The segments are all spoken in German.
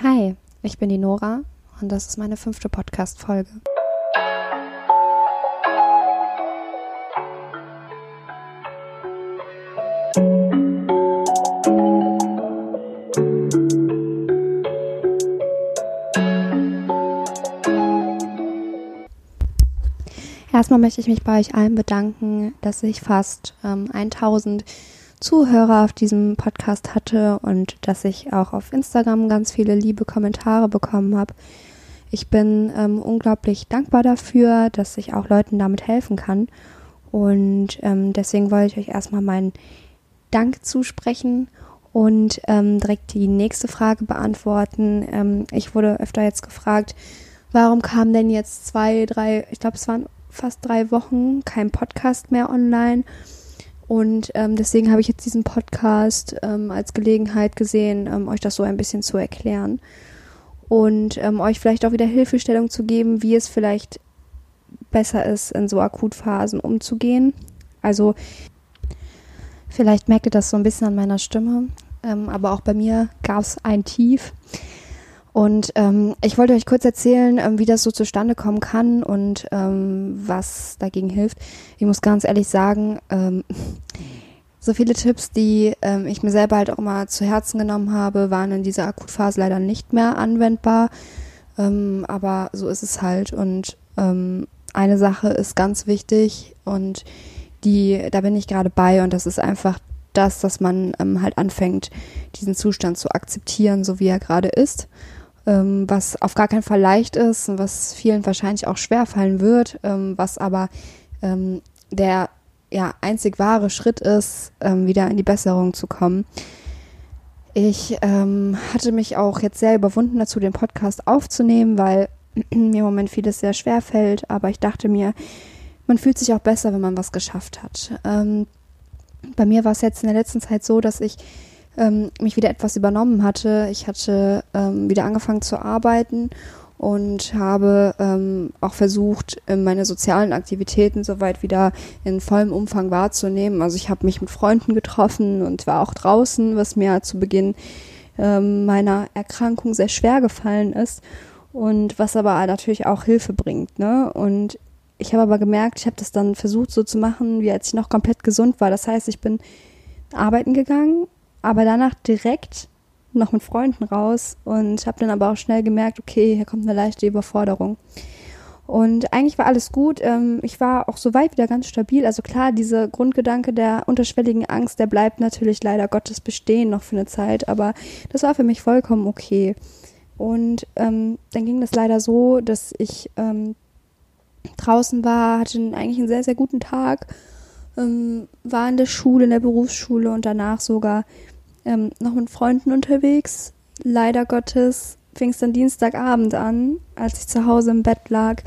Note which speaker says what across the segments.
Speaker 1: Hi, ich bin die Nora und das ist meine fünfte Podcast-Folge. Erstmal möchte ich mich bei euch allen bedanken, dass ich fast ähm, 1000 Zuhörer auf diesem Podcast hatte und dass ich auch auf Instagram ganz viele liebe Kommentare bekommen habe. Ich bin ähm, unglaublich dankbar dafür, dass ich auch Leuten damit helfen kann. Und ähm, deswegen wollte ich euch erstmal meinen Dank zusprechen und ähm, direkt die nächste Frage beantworten. Ähm, ich wurde öfter jetzt gefragt, warum kam denn jetzt zwei, drei, ich glaube es waren fast drei Wochen kein Podcast mehr online. Und ähm, deswegen habe ich jetzt diesen Podcast ähm, als Gelegenheit gesehen, ähm, euch das so ein bisschen zu erklären und ähm, euch vielleicht auch wieder Hilfestellung zu geben, wie es vielleicht besser ist, in so Akutphasen umzugehen. Also vielleicht merkt ihr das so ein bisschen an meiner Stimme, ähm, aber auch bei mir gab es ein Tief. Und ähm, ich wollte euch kurz erzählen, ähm, wie das so zustande kommen kann und ähm, was dagegen hilft. Ich muss ganz ehrlich sagen, ähm, so viele Tipps, die ähm, ich mir selber halt auch immer zu Herzen genommen habe, waren in dieser Akutphase leider nicht mehr anwendbar. Ähm, aber so ist es halt. Und ähm, eine Sache ist ganz wichtig und die, da bin ich gerade bei und das ist einfach das, dass man ähm, halt anfängt, diesen Zustand zu akzeptieren, so wie er gerade ist was auf gar keinen Fall leicht ist und was vielen wahrscheinlich auch schwer fallen wird, ähm, was aber ähm, der ja einzig wahre Schritt ist, ähm, wieder in die Besserung zu kommen. Ich ähm, hatte mich auch jetzt sehr überwunden dazu, den Podcast aufzunehmen, weil mir im Moment vieles sehr schwer fällt, aber ich dachte mir, man fühlt sich auch besser, wenn man was geschafft hat. Ähm, bei mir war es jetzt in der letzten Zeit so, dass ich ähm, mich wieder etwas übernommen hatte. Ich hatte ähm, wieder angefangen zu arbeiten und habe ähm, auch versucht, meine sozialen Aktivitäten soweit wieder in vollem Umfang wahrzunehmen. Also ich habe mich mit Freunden getroffen und war auch draußen, was mir zu Beginn ähm, meiner Erkrankung sehr schwer gefallen ist und was aber natürlich auch Hilfe bringt. Ne? Und ich habe aber gemerkt, ich habe das dann versucht so zu machen, wie als ich noch komplett gesund war. Das heißt, ich bin arbeiten gegangen aber danach direkt noch mit Freunden raus und habe dann aber auch schnell gemerkt, okay, hier kommt eine leichte Überforderung. Und eigentlich war alles gut. Ähm, ich war auch soweit wieder ganz stabil. Also klar, dieser Grundgedanke der unterschwelligen Angst, der bleibt natürlich leider Gottes bestehen noch für eine Zeit, aber das war für mich vollkommen okay. Und ähm, dann ging das leider so, dass ich ähm, draußen war, hatte eigentlich einen sehr, sehr guten Tag, ähm, war in der Schule, in der Berufsschule und danach sogar ähm, noch mit Freunden unterwegs. Leider Gottes fing es dann Dienstagabend an, als ich zu Hause im Bett lag,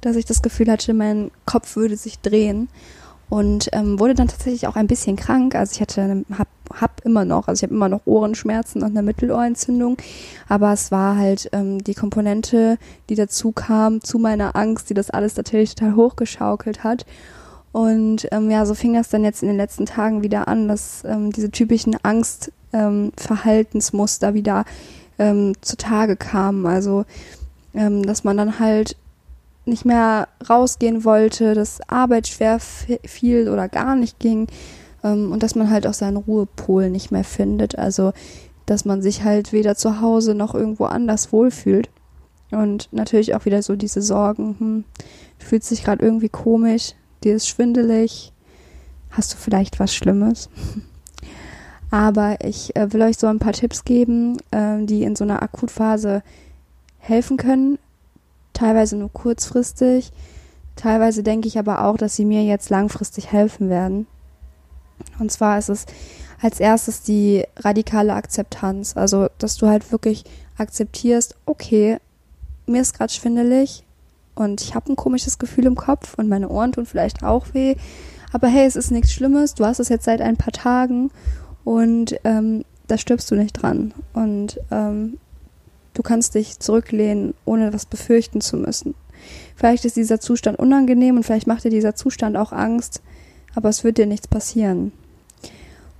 Speaker 1: dass ich das Gefühl hatte, mein Kopf würde sich drehen und ähm, wurde dann tatsächlich auch ein bisschen krank. Also ich hatte, hab, hab immer noch, also ich habe immer noch Ohrenschmerzen und eine Mittelohrentzündung, aber es war halt ähm, die Komponente, die dazu kam zu meiner Angst, die das alles natürlich total hochgeschaukelt hat. Und ähm, ja, so fing das dann jetzt in den letzten Tagen wieder an, dass ähm, diese typischen Angstverhaltensmuster ähm, wieder ähm, zutage kamen. Also, ähm, dass man dann halt nicht mehr rausgehen wollte, dass Arbeit schwer fiel oder gar nicht ging ähm, und dass man halt auch seinen Ruhepol nicht mehr findet. Also, dass man sich halt weder zu Hause noch irgendwo anders wohlfühlt. Und natürlich auch wieder so diese Sorgen, hm, fühlt sich gerade irgendwie komisch, dir ist schwindelig, hast du vielleicht was Schlimmes. Aber ich äh, will euch so ein paar Tipps geben, äh, die in so einer Akutphase helfen können. Teilweise nur kurzfristig. Teilweise denke ich aber auch, dass sie mir jetzt langfristig helfen werden. Und zwar ist es als erstes die radikale Akzeptanz. Also, dass du halt wirklich akzeptierst, okay, mir ist gerade schwindelig, und ich habe ein komisches Gefühl im Kopf und meine Ohren tun vielleicht auch weh. Aber hey, es ist nichts Schlimmes. Du hast es jetzt seit ein paar Tagen und ähm, da stirbst du nicht dran. Und ähm, du kannst dich zurücklehnen, ohne was befürchten zu müssen. Vielleicht ist dieser Zustand unangenehm und vielleicht macht dir dieser Zustand auch Angst, aber es wird dir nichts passieren.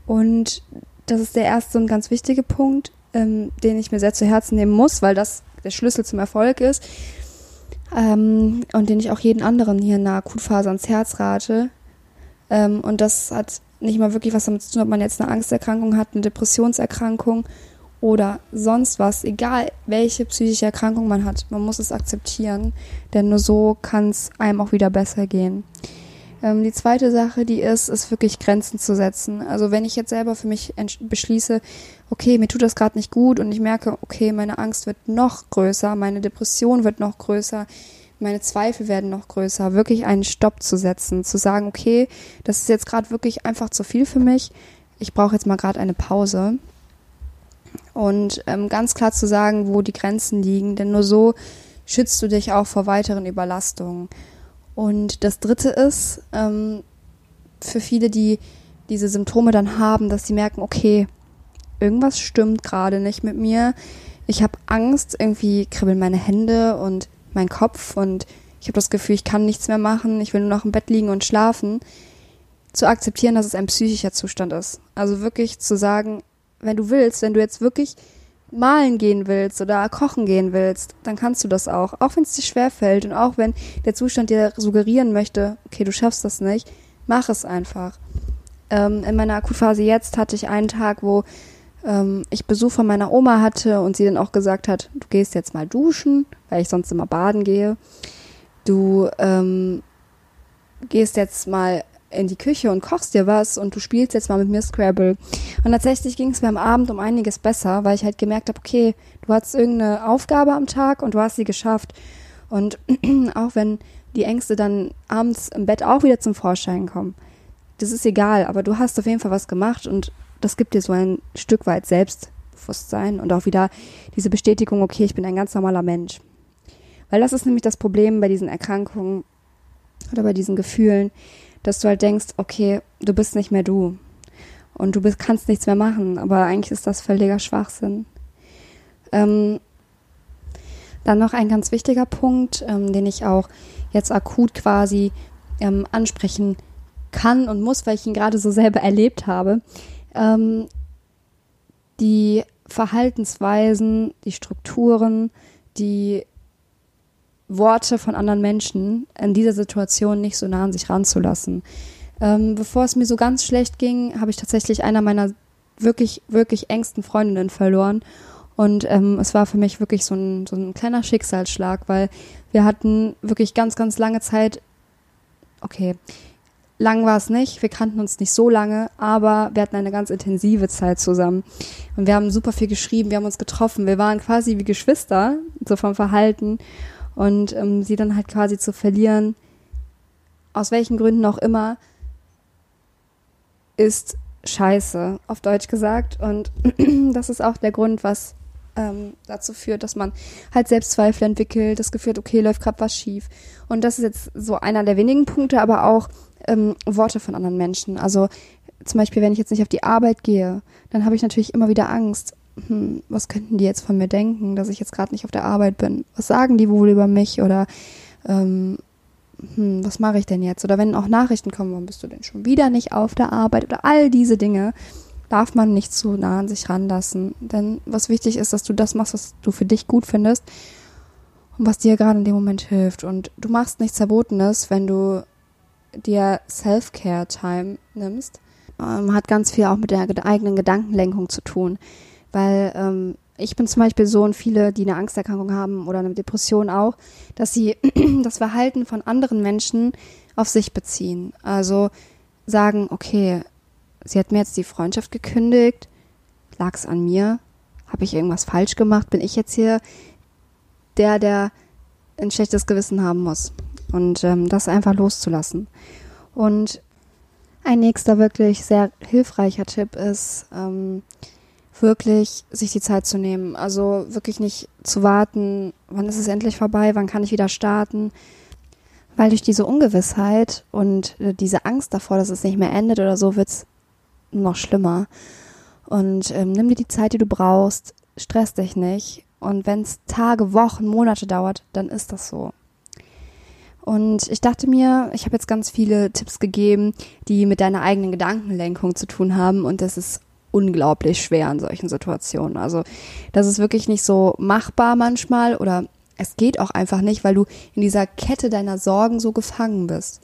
Speaker 1: Und das ist der erste und ganz wichtige Punkt. ähm, den ich mir sehr zu Herzen nehmen muss, weil das der Schlüssel zum Erfolg ist ähm, und den ich auch jeden anderen hier in der Akutphase ans Herz rate. Ähm, und das hat nicht mal wirklich was damit zu tun, ob man jetzt eine Angsterkrankung hat, eine Depressionserkrankung oder sonst was, egal welche psychische Erkrankung man hat, man muss es akzeptieren, denn nur so kann es einem auch wieder besser gehen. Ähm, die zweite Sache, die ist, ist wirklich Grenzen zu setzen. Also wenn ich jetzt selber für mich beschließe, okay, mir tut das gerade nicht gut und ich merke, okay, meine Angst wird noch größer, meine Depression wird noch größer, meine Zweifel werden noch größer, wirklich einen Stopp zu setzen, zu sagen, okay, das ist jetzt gerade wirklich einfach zu viel für mich, ich brauche jetzt mal gerade eine Pause. Und ähm, ganz klar zu sagen, wo die Grenzen liegen, denn nur so schützt du dich auch vor weiteren Überlastungen. Und das Dritte ist, ähm, für viele, die diese Symptome dann haben, dass sie merken, okay, irgendwas stimmt gerade nicht mit mir. Ich habe Angst, irgendwie kribbeln meine Hände und mein Kopf und ich habe das Gefühl, ich kann nichts mehr machen, ich will nur noch im Bett liegen und schlafen. Zu akzeptieren, dass es ein psychischer Zustand ist. Also wirklich zu sagen, wenn du willst, wenn du jetzt wirklich malen gehen willst oder kochen gehen willst, dann kannst du das auch. Auch wenn es dir schwerfällt und auch wenn der Zustand dir suggerieren möchte, okay, du schaffst das nicht, mach es einfach. Ähm, in meiner Akutphase jetzt hatte ich einen Tag, wo ähm, ich Besuch von meiner Oma hatte und sie dann auch gesagt hat, du gehst jetzt mal duschen, weil ich sonst immer baden gehe. Du ähm, gehst jetzt mal in die Küche und kochst dir was und du spielst jetzt mal mit mir Scrabble. Und tatsächlich ging es mir am Abend um einiges besser, weil ich halt gemerkt habe, okay, du hattest irgendeine Aufgabe am Tag und du hast sie geschafft. Und auch wenn die Ängste dann abends im Bett auch wieder zum Vorschein kommen, das ist egal, aber du hast auf jeden Fall was gemacht und das gibt dir so ein Stück weit Selbstbewusstsein und auch wieder diese Bestätigung, okay, ich bin ein ganz normaler Mensch. Weil das ist nämlich das Problem bei diesen Erkrankungen oder bei diesen Gefühlen, dass du halt denkst, okay, du bist nicht mehr du und du bist, kannst nichts mehr machen, aber eigentlich ist das völliger Schwachsinn. Ähm, dann noch ein ganz wichtiger Punkt, ähm, den ich auch jetzt akut quasi ähm, ansprechen kann und muss, weil ich ihn gerade so selber erlebt habe. Ähm, die Verhaltensweisen, die Strukturen, die Worte von anderen Menschen in dieser Situation nicht so nah an sich ranzulassen. Ähm, bevor es mir so ganz schlecht ging, habe ich tatsächlich einer meiner wirklich, wirklich engsten Freundinnen verloren. Und ähm, es war für mich wirklich so ein, so ein kleiner Schicksalsschlag, weil wir hatten wirklich ganz, ganz lange Zeit, okay, lang war es nicht, wir kannten uns nicht so lange, aber wir hatten eine ganz intensive Zeit zusammen. Und wir haben super viel geschrieben, wir haben uns getroffen, wir waren quasi wie Geschwister, so vom Verhalten. Und ähm, sie dann halt quasi zu verlieren, aus welchen Gründen auch immer, ist scheiße, auf Deutsch gesagt. Und das ist auch der Grund, was ähm, dazu führt, dass man halt Selbstzweifel entwickelt, das Gefühl okay, läuft gerade was schief. Und das ist jetzt so einer der wenigen Punkte, aber auch ähm, Worte von anderen Menschen. Also zum Beispiel, wenn ich jetzt nicht auf die Arbeit gehe, dann habe ich natürlich immer wieder Angst hm, was könnten die jetzt von mir denken, dass ich jetzt gerade nicht auf der Arbeit bin? Was sagen die wohl über mich? Oder ähm, hm, was mache ich denn jetzt? Oder wenn auch Nachrichten kommen, warum bist du denn schon wieder nicht auf der Arbeit? Oder all diese Dinge darf man nicht zu nah an sich ranlassen. Denn was wichtig ist, dass du das machst, was du für dich gut findest und was dir gerade in dem Moment hilft. Und du machst nichts Verbotenes, wenn du dir Self-Care-Time nimmst. Ähm, hat ganz viel auch mit der eigenen Gedankenlenkung zu tun. Weil ähm, ich bin zum Beispiel so und viele, die eine Angsterkrankung haben oder eine Depression auch, dass sie das Verhalten von anderen Menschen auf sich beziehen. Also sagen, okay, sie hat mir jetzt die Freundschaft gekündigt, lag es an mir, habe ich irgendwas falsch gemacht, bin ich jetzt hier der, der ein schlechtes Gewissen haben muss. Und ähm, das einfach loszulassen. Und ein nächster wirklich sehr hilfreicher Tipp ist, ähm, wirklich sich die Zeit zu nehmen. Also wirklich nicht zu warten, wann ist es endlich vorbei, wann kann ich wieder starten. Weil durch diese Ungewissheit und äh, diese Angst davor, dass es nicht mehr endet oder so, wird es noch schlimmer. Und ähm, nimm dir die Zeit, die du brauchst, stress dich nicht. Und wenn es Tage, Wochen, Monate dauert, dann ist das so. Und ich dachte mir, ich habe jetzt ganz viele Tipps gegeben, die mit deiner eigenen Gedankenlenkung zu tun haben. Und das ist unglaublich schwer in solchen Situationen. Also das ist wirklich nicht so machbar manchmal oder es geht auch einfach nicht, weil du in dieser Kette deiner Sorgen so gefangen bist.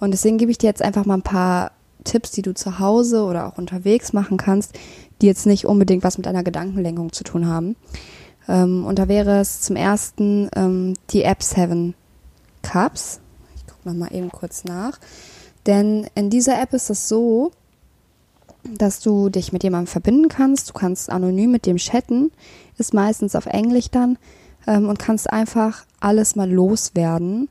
Speaker 1: Und deswegen gebe ich dir jetzt einfach mal ein paar Tipps, die du zu Hause oder auch unterwegs machen kannst, die jetzt nicht unbedingt was mit einer Gedankenlenkung zu tun haben. Ähm, und da wäre es zum ersten ähm, die App Seven Cups. Ich gucke mal eben kurz nach. Denn in dieser App ist es so, dass du dich mit jemandem verbinden kannst. Du kannst anonym mit dem chatten, ist meistens auf Englisch dann ähm, und kannst einfach alles mal loswerden,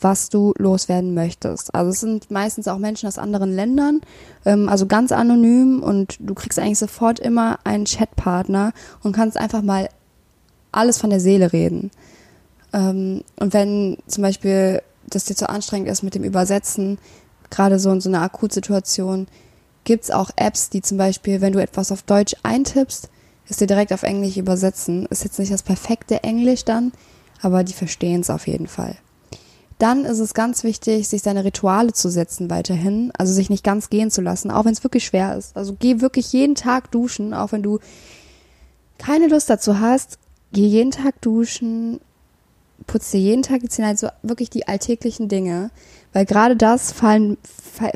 Speaker 1: was du loswerden möchtest. Also es sind meistens auch Menschen aus anderen Ländern, ähm, also ganz anonym und du kriegst eigentlich sofort immer einen Chatpartner und kannst einfach mal alles von der Seele reden. Ähm, und wenn zum Beispiel das dir zu anstrengend ist mit dem Übersetzen, gerade so in so einer Akutsituation, gibt's auch Apps, die zum Beispiel, wenn du etwas auf Deutsch eintippst, es dir direkt auf Englisch übersetzen. Ist jetzt nicht das perfekte Englisch dann, aber die verstehen es auf jeden Fall. Dann ist es ganz wichtig, sich seine Rituale zu setzen weiterhin, also sich nicht ganz gehen zu lassen, auch wenn es wirklich schwer ist. Also geh wirklich jeden Tag duschen, auch wenn du keine Lust dazu hast, geh jeden Tag duschen, putz dir jeden Tag die Zähne, also wirklich die alltäglichen Dinge, weil gerade das fallen,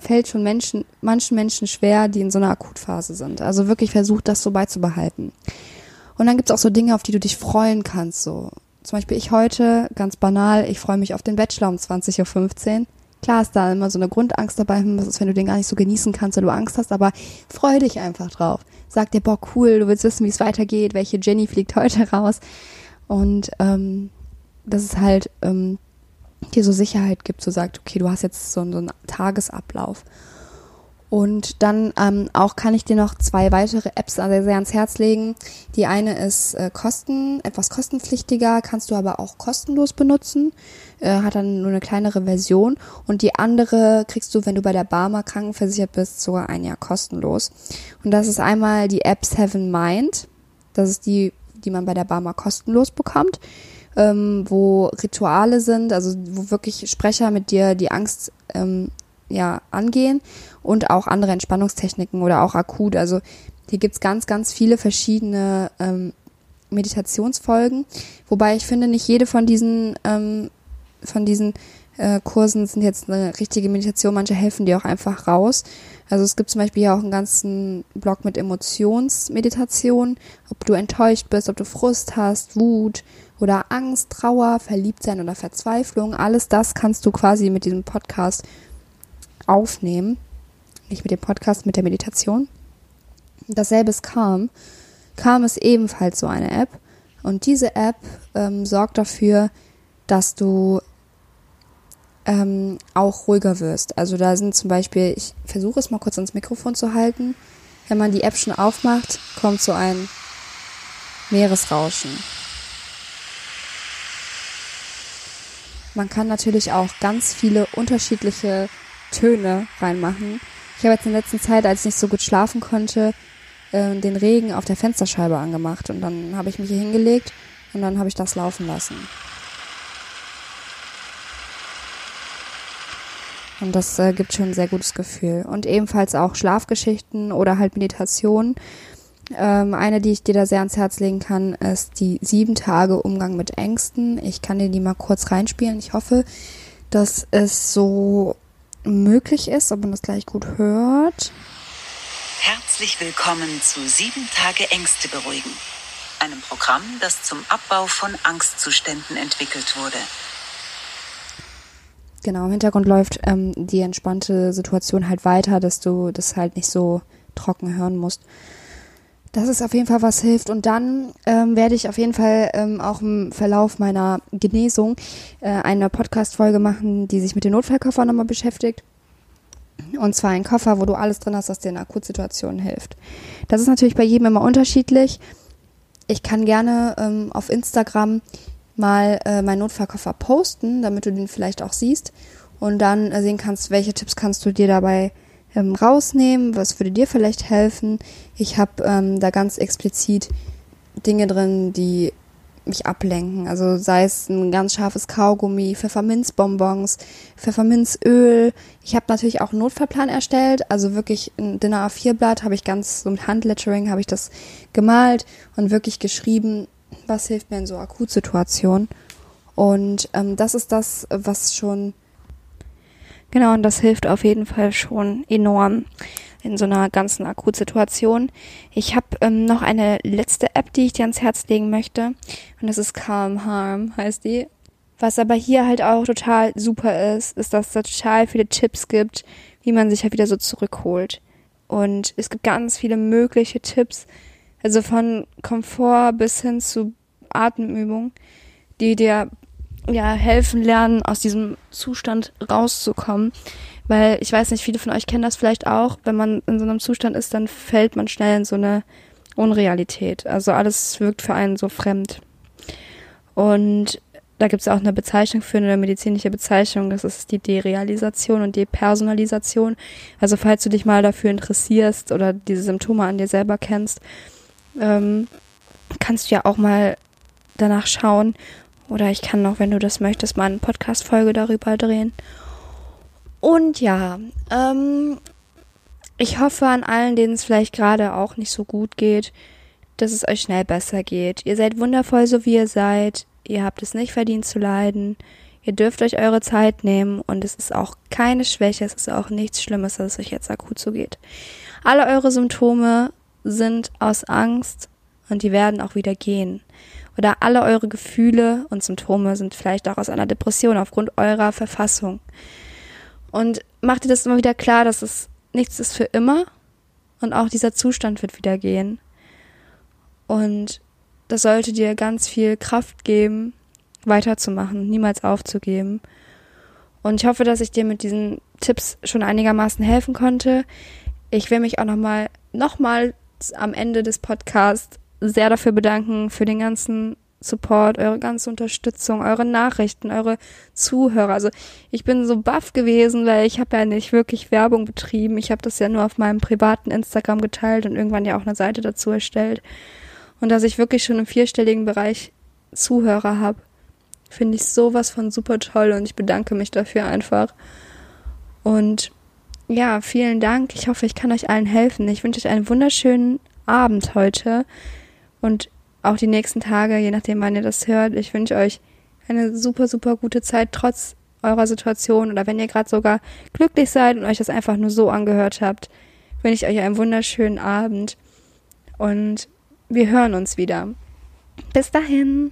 Speaker 1: fällt schon Menschen, manchen Menschen schwer, die in so einer Akutphase sind. Also wirklich versucht, das so beizubehalten. Und dann gibt's auch so Dinge, auf die du dich freuen kannst. So zum Beispiel ich heute, ganz banal, ich freue mich auf den Bachelor um 20.15 Uhr. Klar ist da immer so eine Grundangst dabei, was ist, wenn du den gar nicht so genießen kannst, weil du Angst hast, aber freu dich einfach drauf. Sag dir, boah, cool, du willst wissen, wie es weitergeht, welche Jenny fliegt heute raus. Und ähm, das ist halt ähm, dir so Sicherheit gibt, so sagt, okay, du hast jetzt so, so einen Tagesablauf. Und dann ähm, auch kann ich dir noch zwei weitere Apps sehr, sehr ans Herz legen. Die eine ist äh, kosten, etwas kostenpflichtiger, kannst du aber auch kostenlos benutzen, äh, hat dann nur eine kleinere Version. Und die andere kriegst du, wenn du bei der Barmer krankenversichert bist, sogar ein Jahr kostenlos. Und das ist einmal die App Seven Mind. Das ist die, die man bei der Barmer kostenlos bekommt ähm, wo Rituale sind, also wo wirklich Sprecher mit dir die Angst ähm, ja angehen und auch andere Entspannungstechniken oder auch akut. Also hier gibt's ganz, ganz viele verschiedene ähm, Meditationsfolgen, wobei ich finde, nicht jede von diesen ähm, von diesen äh, Kursen sind jetzt eine richtige Meditation. Manche helfen dir auch einfach raus. Also es gibt zum Beispiel hier auch einen ganzen Blog mit Emotionsmeditation, ob du enttäuscht bist, ob du Frust hast, Wut, oder Angst, Trauer, Verliebtsein oder Verzweiflung. Alles das kannst du quasi mit diesem Podcast aufnehmen. Nicht mit dem Podcast, mit der Meditation. Dasselbe ist Calm. Calm ist ebenfalls so eine App. Und diese App ähm, sorgt dafür, dass du ähm, auch ruhiger wirst. Also da sind zum Beispiel, ich versuche es mal kurz ans Mikrofon zu halten. Wenn man die App schon aufmacht, kommt so ein Meeresrauschen. Man kann natürlich auch ganz viele unterschiedliche Töne reinmachen. Ich habe jetzt in der letzten Zeit, als ich nicht so gut schlafen konnte, äh, den Regen auf der Fensterscheibe angemacht und dann habe ich mich hier hingelegt und dann habe ich das laufen lassen. Und das äh, gibt schon ein sehr gutes Gefühl. Und ebenfalls auch Schlafgeschichten oder halt Meditation ähm, eine, die ich dir da sehr ans Herz legen kann, ist die sieben Tage Umgang mit Ängsten. Ich kann dir die mal kurz reinspielen. Ich hoffe, dass es so möglich ist, ob man das gleich gut hört.
Speaker 2: Herzlich willkommen zu sieben Tage Ängste beruhigen. Einem Programm, das zum Abbau von Angstzuständen entwickelt wurde.
Speaker 1: Genau, im Hintergrund läuft ähm, die entspannte Situation halt weiter, dass du das halt nicht so trocken hören musst. Das ist auf jeden Fall was hilft. Und dann ähm, werde ich auf jeden Fall ähm, auch im Verlauf meiner Genesung äh, eine Podcast-Folge machen, die sich mit dem Notfallkoffer nochmal beschäftigt. Und zwar ein Koffer, wo du alles drin hast, was dir in Akutsituationen hilft. Das ist natürlich bei jedem immer unterschiedlich. Ich kann gerne ähm, auf Instagram mal äh, meinen Notfallkoffer posten, damit du den vielleicht auch siehst und dann äh, sehen kannst, welche Tipps kannst du dir dabei ähm, rausnehmen, was würde dir vielleicht helfen. Ich habe ähm, da ganz explizit Dinge drin, die mich ablenken. Also sei es ein ganz scharfes Kaugummi, Pfefferminzbonbons, Pfefferminzöl. Ich habe natürlich auch einen Notfallplan erstellt. Also wirklich ein Dinner A4-Blatt habe ich ganz so mit Handlettering habe ich das gemalt und wirklich geschrieben, was hilft mir in so Akutsituationen. Und ähm, das ist das, was schon Genau, und das hilft auf jeden Fall schon enorm in so einer ganzen Akutsituation. Ich habe ähm, noch eine letzte App, die ich dir ans Herz legen möchte. Und das ist Calm Harm, heißt die. Was aber hier halt auch total super ist, ist, dass es da total viele Tipps gibt, wie man sich halt wieder so zurückholt. Und es gibt ganz viele mögliche Tipps, also von Komfort bis hin zu Atemübungen, die dir ja helfen lernen, aus diesem Zustand rauszukommen. Weil ich weiß nicht, viele von euch kennen das vielleicht auch, wenn man in so einem Zustand ist, dann fällt man schnell in so eine Unrealität. Also alles wirkt für einen so fremd. Und da gibt es auch eine Bezeichnung für eine medizinische Bezeichnung, das ist die Derealisation und Depersonalisation. Also falls du dich mal dafür interessierst oder diese Symptome an dir selber kennst, ähm, kannst du ja auch mal danach schauen. Oder ich kann noch, wenn du das möchtest, mal eine Podcast-Folge darüber drehen. Und ja, ähm, ich hoffe an allen, denen es vielleicht gerade auch nicht so gut geht, dass es euch schnell besser geht. Ihr seid wundervoll, so wie ihr seid. Ihr habt es nicht verdient zu leiden. Ihr dürft euch eure Zeit nehmen und es ist auch keine Schwäche, es ist auch nichts Schlimmes, dass es euch jetzt akut so geht. Alle eure Symptome sind aus Angst und die werden auch wieder gehen. Oder alle eure Gefühle und Symptome sind vielleicht auch aus einer Depression aufgrund eurer Verfassung. Und macht dir das immer wieder klar, dass es nichts ist für immer und auch dieser Zustand wird wieder gehen. Und das sollte dir ganz viel Kraft geben, weiterzumachen, niemals aufzugeben. Und ich hoffe, dass ich dir mit diesen Tipps schon einigermaßen helfen konnte. Ich will mich auch nochmal, nochmal am Ende des Podcasts sehr dafür bedanken, für den ganzen Support, eure ganze Unterstützung, eure Nachrichten, eure Zuhörer. Also ich bin so baff gewesen, weil ich habe ja nicht wirklich Werbung betrieben. Ich habe das ja nur auf meinem privaten Instagram geteilt und irgendwann ja auch eine Seite dazu erstellt. Und dass ich wirklich schon im vierstelligen Bereich Zuhörer habe, finde ich sowas von super toll und ich bedanke mich dafür einfach. Und ja, vielen Dank. Ich hoffe, ich kann euch allen helfen. Ich wünsche euch einen wunderschönen Abend heute und auch die nächsten Tage, je nachdem, wann ihr das hört. Ich wünsche euch eine super, super gute Zeit, trotz eurer Situation oder wenn ihr gerade sogar glücklich seid und euch das einfach nur so angehört habt, wünsche ich euch einen wunderschönen Abend und wir hören uns wieder. Bis dahin.